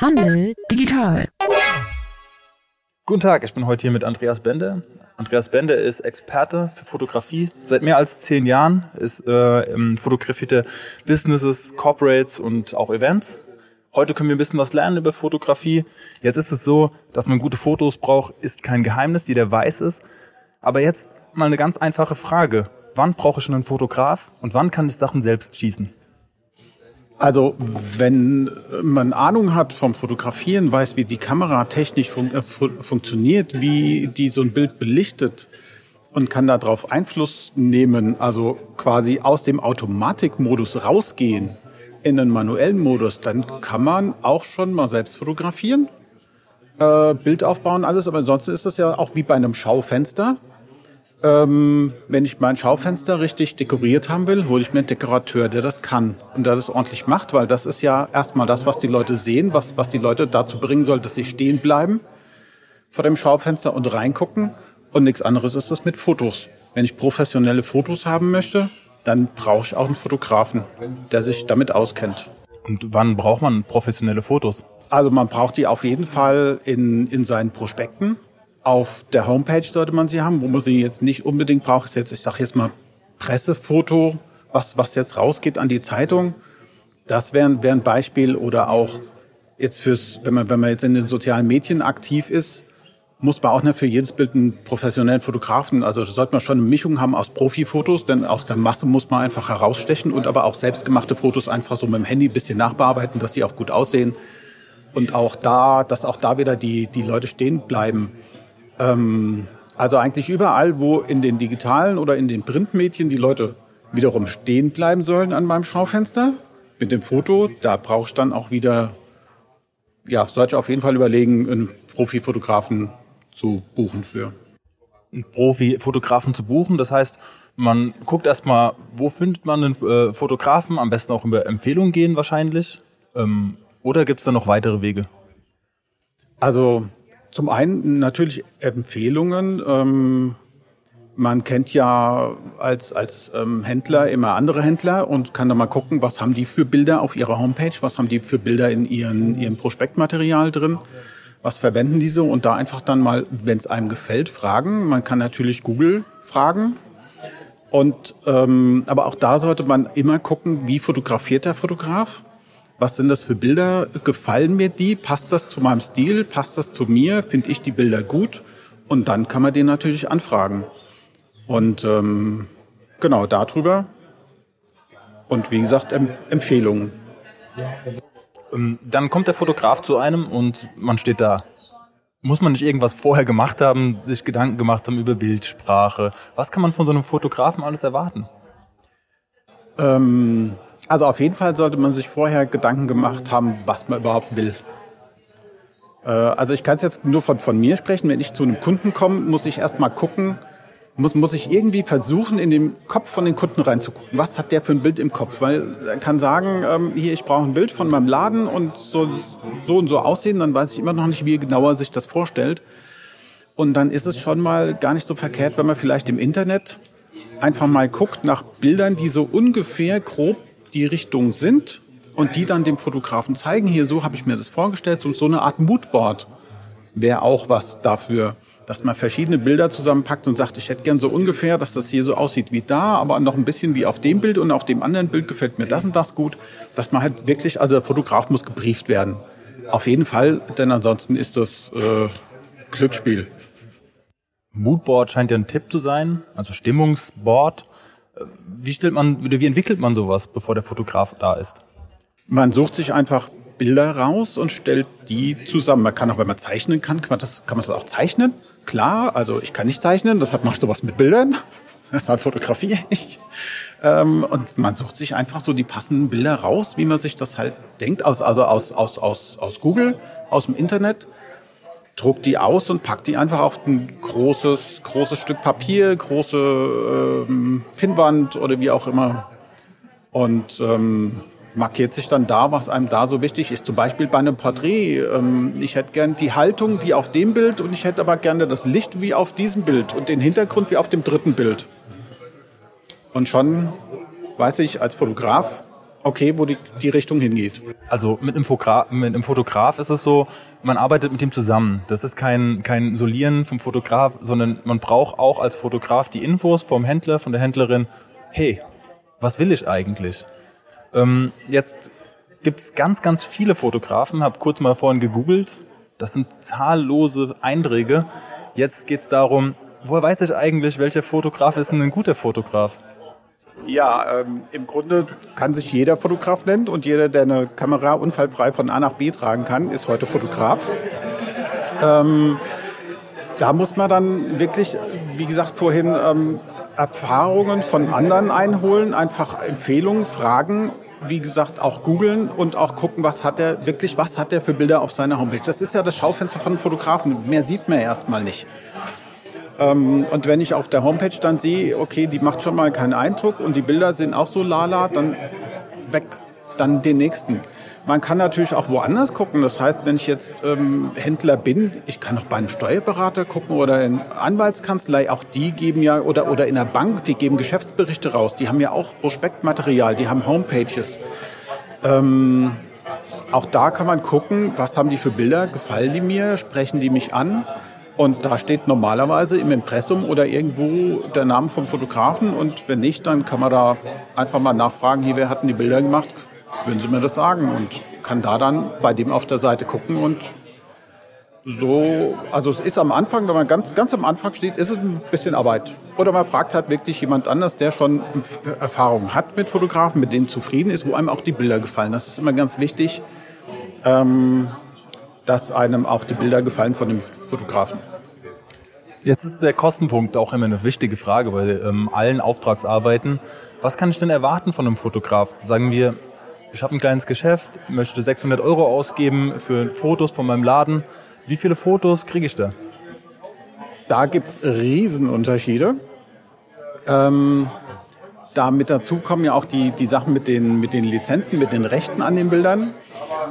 Handel digital. Guten Tag, ich bin heute hier mit Andreas Bende. Andreas Bende ist Experte für Fotografie. Seit mehr als zehn Jahren ist äh, fotografierte Businesses, Corporates und auch Events. Heute können wir ein bisschen was lernen über Fotografie. Jetzt ist es so, dass man gute Fotos braucht, ist kein Geheimnis, jeder weiß es. Aber jetzt mal eine ganz einfache Frage. Wann brauche ich einen Fotograf und wann kann ich Sachen selbst schießen? Also wenn man Ahnung hat vom Fotografieren, weiß, wie die Kamera technisch fun äh, funktioniert, wie die so ein Bild belichtet und kann darauf Einfluss nehmen, also quasi aus dem Automatikmodus rausgehen in den manuellen Modus, dann kann man auch schon mal selbst fotografieren, äh, Bild aufbauen, alles. Aber ansonsten ist das ja auch wie bei einem Schaufenster. Ähm, wenn ich mein Schaufenster richtig dekoriert haben will, hole ich mir einen Dekorateur, der das kann und der das ordentlich macht, weil das ist ja erstmal das, was die Leute sehen, was, was die Leute dazu bringen soll, dass sie stehen bleiben vor dem Schaufenster und reingucken. Und nichts anderes ist das mit Fotos. Wenn ich professionelle Fotos haben möchte, dann brauche ich auch einen Fotografen, der sich damit auskennt. Und wann braucht man professionelle Fotos? Also man braucht die auf jeden Fall in, in seinen Prospekten auf der Homepage sollte man sie haben. Wo man sie jetzt nicht unbedingt braucht, ist jetzt, ich sage jetzt mal, Pressefoto, was, was jetzt rausgeht an die Zeitung. Das wäre wär ein Beispiel. Oder auch jetzt fürs, wenn man, wenn man jetzt in den sozialen Medien aktiv ist, muss man auch nicht für jedes Bild einen professionellen Fotografen, also sollte man schon eine Mischung haben aus Profifotos, denn aus der Masse muss man einfach herausstechen und aber auch selbstgemachte Fotos einfach so mit dem Handy ein bisschen nachbearbeiten, dass die auch gut aussehen. Und auch da, dass auch da wieder die, die Leute stehen bleiben. Ähm, also eigentlich überall, wo in den digitalen oder in den Printmedien die Leute wiederum stehen bleiben sollen an meinem Schaufenster mit dem Foto, da brauche ich dann auch wieder, ja, sollte ich auf jeden Fall überlegen, einen Profifotografen zu buchen für. Einen Profifotografen zu buchen, das heißt, man guckt erstmal, wo findet man einen äh, Fotografen, am besten auch über Empfehlungen gehen wahrscheinlich. Ähm, oder gibt es da noch weitere Wege? Also zum einen natürlich Empfehlungen. Ähm, man kennt ja als, als ähm, Händler immer andere Händler und kann da mal gucken, was haben die für Bilder auf ihrer Homepage, was haben die für Bilder in ihren, ihrem Prospektmaterial drin, was verwenden diese und da einfach dann mal, wenn es einem gefällt, fragen. Man kann natürlich Google fragen. Und ähm, aber auch da sollte man immer gucken, wie fotografiert der Fotograf was sind das für Bilder? Gefallen mir die? Passt das zu meinem Stil? Passt das zu mir? Finde ich die Bilder gut? Und dann kann man den natürlich anfragen. Und ähm, genau darüber. Und wie gesagt, em Empfehlungen. Ähm, dann kommt der Fotograf zu einem und man steht da. Muss man nicht irgendwas vorher gemacht haben, sich Gedanken gemacht haben über Bildsprache? Was kann man von so einem Fotografen alles erwarten? Ähm, also auf jeden Fall sollte man sich vorher Gedanken gemacht haben, was man überhaupt will. Äh, also ich kann es jetzt nur von, von mir sprechen. Wenn ich zu einem Kunden komme, muss ich erst mal gucken, muss, muss ich irgendwie versuchen, in den Kopf von den Kunden reinzugucken. Was hat der für ein Bild im Kopf? Weil er kann sagen, ähm, hier, ich brauche ein Bild von meinem Laden und so, so und so aussehen, dann weiß ich immer noch nicht, wie genauer sich das vorstellt. Und dann ist es schon mal gar nicht so verkehrt, wenn man vielleicht im Internet einfach mal guckt nach Bildern, die so ungefähr grob die Richtung sind und die dann dem Fotografen zeigen, hier so habe ich mir das vorgestellt, so, eine Art Moodboard wäre auch was dafür, dass man verschiedene Bilder zusammenpackt und sagt, ich hätte gern so ungefähr, dass das hier so aussieht wie da, aber noch ein bisschen wie auf dem Bild und auf dem anderen Bild gefällt mir das und das gut, dass man halt wirklich, also der Fotograf muss gebrieft werden. Auf jeden Fall, denn ansonsten ist das äh, Glücksspiel. Moodboard scheint ja ein Tipp zu sein, also Stimmungsboard. Wie stellt man, wie entwickelt man sowas, bevor der Fotograf da ist? Man sucht sich einfach Bilder raus und stellt die zusammen. Man kann auch, wenn man zeichnen kann, kann man das, kann man das auch zeichnen. Klar, also ich kann nicht zeichnen, deshalb mache ich sowas mit Bildern. Deshalb fotografiere ich. Ähm, und man sucht sich einfach so die passenden Bilder raus, wie man sich das halt denkt, also, also aus, aus, aus, aus Google, aus dem Internet druckt die aus und packt die einfach auf ein großes, großes Stück Papier, große ähm, Pinnwand oder wie auch immer. Und ähm, markiert sich dann da, was einem da so wichtig ist. Zum Beispiel bei einem Porträt. Ähm, ich hätte gern die Haltung wie auf dem Bild und ich hätte aber gerne das Licht wie auf diesem Bild und den Hintergrund wie auf dem dritten Bild. Und schon weiß ich als Fotograf, okay, wo die, die Richtung hingeht. Also mit einem, Fogra mit einem Fotograf ist es so, man arbeitet mit ihm zusammen. Das ist kein, kein Solieren vom Fotograf, sondern man braucht auch als Fotograf die Infos vom Händler, von der Händlerin. Hey, was will ich eigentlich? Ähm, jetzt gibt es ganz, ganz viele Fotografen, habe kurz mal vorhin gegoogelt. Das sind zahllose Einträge. Jetzt geht es darum, woher weiß ich eigentlich, welcher Fotograf ist ein guter Fotograf? Ja, ähm, im Grunde kann sich jeder Fotograf nennen und jeder, der eine Kamera unfallfrei von A nach B tragen kann, ist heute Fotograf. Ähm, da muss man dann wirklich, wie gesagt vorhin, ähm, Erfahrungen von anderen einholen, einfach Empfehlungen, Fragen, wie gesagt auch googeln und auch gucken, was hat er wirklich, was hat er für Bilder auf seiner Homepage. Das ist ja das Schaufenster von Fotografen. Mehr sieht man erstmal nicht. Ähm, und wenn ich auf der Homepage dann sehe, okay, die macht schon mal keinen Eindruck und die Bilder sind auch so lala, dann weg, dann den nächsten. Man kann natürlich auch woanders gucken. Das heißt, wenn ich jetzt ähm, Händler bin, ich kann auch bei einem Steuerberater gucken oder in Anwaltskanzlei. Auch die geben ja, oder, oder in der Bank, die geben Geschäftsberichte raus. Die haben ja auch Prospektmaterial, die haben Homepages. Ähm, auch da kann man gucken, was haben die für Bilder, gefallen die mir, sprechen die mich an. Und da steht normalerweise im Impressum oder irgendwo der Name vom Fotografen. Und wenn nicht, dann kann man da einfach mal nachfragen, hier, wer hat denn die Bilder gemacht? Würden Sie mir das sagen? Und kann da dann bei dem auf der Seite gucken und so, also es ist am Anfang, wenn man ganz, ganz am Anfang steht, ist es ein bisschen Arbeit. Oder man fragt halt wirklich jemand anders, der schon Erfahrung hat mit Fotografen, mit denen zufrieden ist, wo einem auch die Bilder gefallen. Das ist immer ganz wichtig, ähm, dass einem auch die Bilder gefallen von dem Fotografen. Jetzt ist der Kostenpunkt auch immer eine wichtige Frage bei ähm, allen Auftragsarbeiten. Was kann ich denn erwarten von einem Fotograf? Sagen wir, ich habe ein kleines Geschäft, möchte 600 Euro ausgeben für Fotos von meinem Laden. Wie viele Fotos kriege ich da? Da gibt es Riesenunterschiede. Ähm, da mit dazu kommen ja auch die, die Sachen mit den, mit den Lizenzen, mit den Rechten an den Bildern.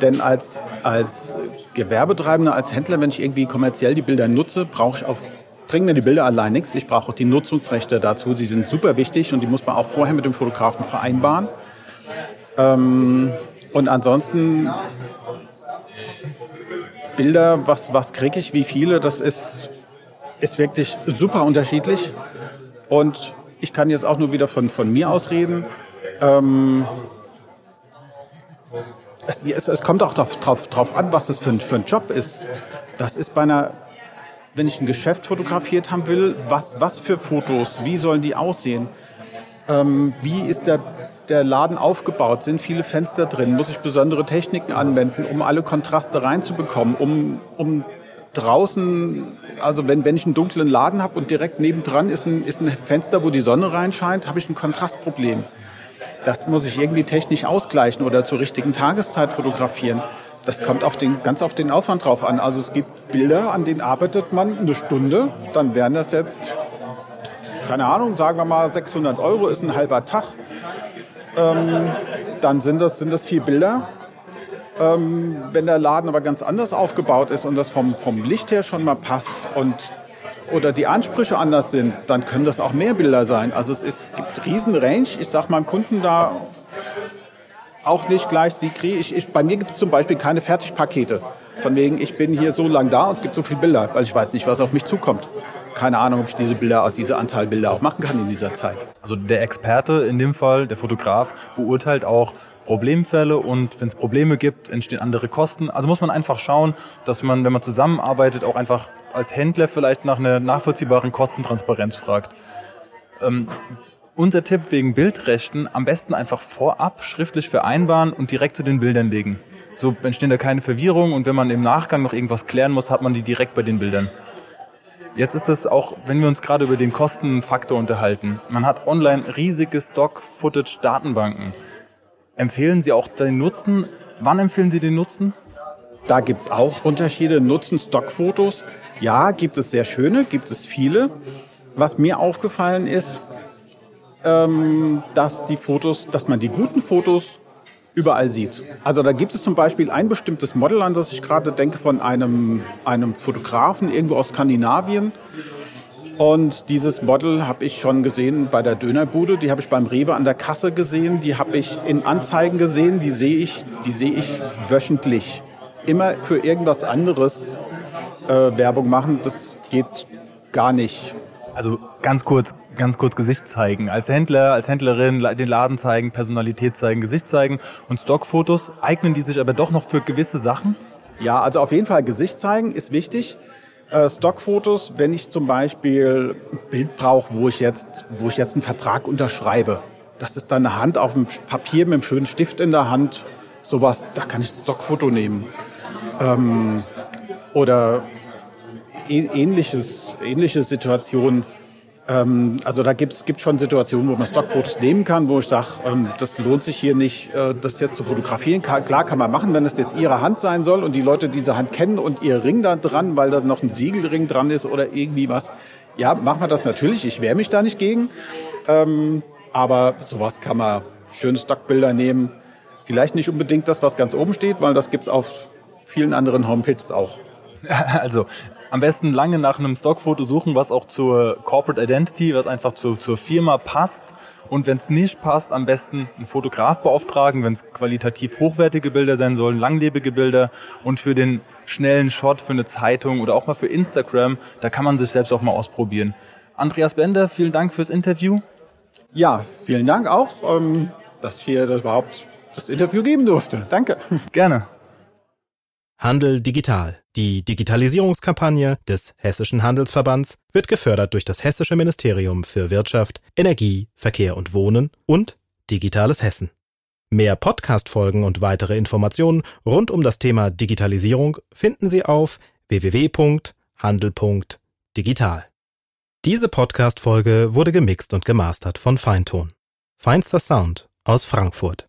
Denn als, als Gewerbetreibender, als Händler, wenn ich irgendwie kommerziell die Bilder nutze, brauche ich auch bringen mir die Bilder allein nichts. Ich brauche auch die Nutzungsrechte dazu. Sie sind super wichtig und die muss man auch vorher mit dem Fotografen vereinbaren. Ähm, und ansonsten Bilder, was, was kriege ich, wie viele, das ist, ist wirklich super unterschiedlich. Und ich kann jetzt auch nur wieder von, von mir aus reden. Ähm, es, es, es, kommt auch drauf an, was das für ein, für ein Job ist. Das ist bei einer, wenn ich ein Geschäft fotografiert haben will, was, was für Fotos, wie sollen die aussehen? Ähm, wie ist der der Laden aufgebaut? Sind viele Fenster drin? Muss ich besondere Techniken anwenden, um alle Kontraste reinzubekommen? Um, um draußen, also wenn, wenn ich einen dunklen Laden habe und direkt nebendran ist ein, ist ein Fenster, wo die Sonne reinscheint, habe ich ein Kontrastproblem. Das muss ich irgendwie technisch ausgleichen oder zur richtigen Tageszeit fotografieren. Das kommt auf den, ganz auf den Aufwand drauf an. Also es gibt Bilder, an denen arbeitet man eine Stunde, dann wären das jetzt, keine Ahnung, sagen wir mal 600 Euro ist ein halber Tag ähm, dann sind das, sind das vier Bilder. Ähm, wenn der Laden aber ganz anders aufgebaut ist und das vom, vom Licht her schon mal passt und oder die Ansprüche anders sind, dann können das auch mehr Bilder sein. Also es ist, gibt riesen Range. Ich sage meinem Kunden da auch nicht gleich, sie kriegen, ich, ich, bei mir gibt es zum Beispiel keine Fertigpakete. Von wegen, ich bin hier so lang da und es gibt so viele Bilder, weil ich weiß nicht, was auf mich zukommt keine Ahnung, ob ich diese Bilder, diese Anzahl Bilder auch machen kann in dieser Zeit. Also der Experte in dem Fall, der Fotograf, beurteilt auch Problemfälle und wenn es Probleme gibt, entstehen andere Kosten. Also muss man einfach schauen, dass man, wenn man zusammenarbeitet, auch einfach als Händler vielleicht nach einer nachvollziehbaren Kostentransparenz fragt. Ähm, unser Tipp wegen Bildrechten, am besten einfach vorab schriftlich vereinbaren und direkt zu den Bildern legen. So entstehen da keine Verwirrungen und wenn man im Nachgang noch irgendwas klären muss, hat man die direkt bei den Bildern. Jetzt ist es auch, wenn wir uns gerade über den Kostenfaktor unterhalten. Man hat online riesige Stock-Footage-Datenbanken. Empfehlen Sie auch den Nutzen? Wann empfehlen Sie den Nutzen? Da gibt es auch Unterschiede. Nutzen Stockfotos? Ja, gibt es sehr schöne, gibt es viele. Was mir aufgefallen ist, ähm, dass die Fotos, dass man die guten Fotos überall sieht. Also da gibt es zum Beispiel ein bestimmtes Model, an das ich gerade denke, von einem, einem Fotografen irgendwo aus Skandinavien. Und dieses Model habe ich schon gesehen bei der Dönerbude, die habe ich beim Rewe an der Kasse gesehen, die habe ich in Anzeigen gesehen, die sehe ich, die sehe ich wöchentlich. Immer für irgendwas anderes äh, Werbung machen, das geht gar nicht. Also ganz kurz, ganz kurz Gesicht zeigen. Als Händler, als Händlerin den Laden zeigen, Personalität zeigen, Gesicht zeigen und Stockfotos eignen die sich aber doch noch für gewisse Sachen? Ja, also auf jeden Fall Gesicht zeigen ist wichtig. Äh, Stockfotos, wenn ich zum Beispiel ein Bild brauche, wo ich jetzt, wo ich jetzt einen Vertrag unterschreibe, das ist dann eine Hand auf dem Papier mit einem schönen Stift in der Hand, sowas, da kann ich ein Stockfoto nehmen. Ähm, oder ähnliches, ähnliche Situationen. Ähm, also da gibt es schon Situationen, wo man Stockfotos nehmen kann, wo ich sage, ähm, das lohnt sich hier nicht, äh, das jetzt zu fotografieren. Klar kann man machen, wenn es jetzt Ihre Hand sein soll und die Leute diese Hand kennen und Ihr Ring da dran, weil da noch ein Siegelring dran ist oder irgendwie was. Ja, machen wir das natürlich. Ich wehre mich da nicht gegen. Ähm, aber sowas kann man schöne Stockbilder nehmen. Vielleicht nicht unbedingt das, was ganz oben steht, weil das gibt es auf vielen anderen Homepages auch. Also am besten lange nach einem Stockfoto suchen, was auch zur Corporate Identity, was einfach zur, zur Firma passt. Und wenn es nicht passt, am besten einen Fotograf beauftragen, wenn es qualitativ hochwertige Bilder sein sollen, langlebige Bilder. Und für den schnellen Shot für eine Zeitung oder auch mal für Instagram, da kann man sich selbst auch mal ausprobieren. Andreas Bender, vielen Dank fürs Interview. Ja, vielen Dank auch, ähm, dass ich hier überhaupt das Interview geben durfte. Danke. Gerne. Handel digital. Die Digitalisierungskampagne des Hessischen Handelsverbands wird gefördert durch das Hessische Ministerium für Wirtschaft, Energie, Verkehr und Wohnen und Digitales Hessen. Mehr Podcast-Folgen und weitere Informationen rund um das Thema Digitalisierung finden Sie auf www.handel.digital. Diese Podcast-Folge wurde gemixt und gemastert von Feinton. Feinster Sound aus Frankfurt.